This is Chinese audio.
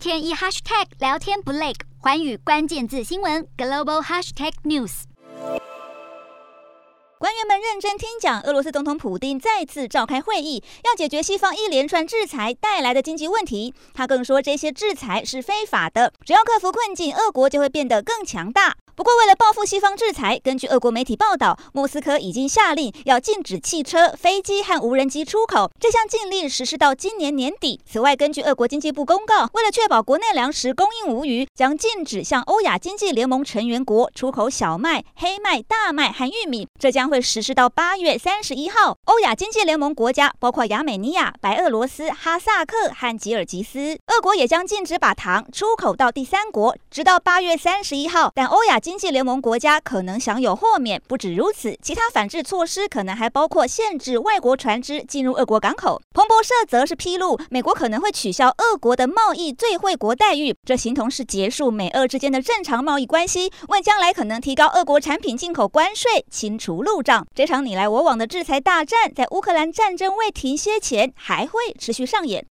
天一 hashtag 聊天不累，环宇关键字新闻 global hashtag news。官员们认真听讲，俄罗斯总统普京再次召开会议，要解决西方一连串制裁带来的经济问题。他更说，这些制裁是非法的，只要克服困境，俄国就会变得更强大。不过，为了报复西方制裁，根据俄国媒体报道，莫斯科已经下令要禁止汽车、飞机和无人机出口。这项禁令实施到今年年底。此外，根据俄国经济部公告，为了确保国内粮食供应无虞，将禁止向欧亚经济联盟成员国出口小麦、黑麦、大麦和玉米。这将会实施到八月三十一号。欧亚经济联盟国家包括亚美尼亚、白俄罗斯、哈萨克和吉尔吉斯。俄国也将禁止把糖出口到第三国，直到八月三十一号。但欧亚经经济联盟国家可能享有豁免。不止如此，其他反制措施可能还包括限制外国船只进入俄国港口。彭博社则是披露，美国可能会取消俄国的贸易最惠国待遇，这形同是结束美俄之间的正常贸易关系，为将来可能提高俄国产品进口关税清除路障。这场你来我往的制裁大战，在乌克兰战争未停歇前，还会持续上演。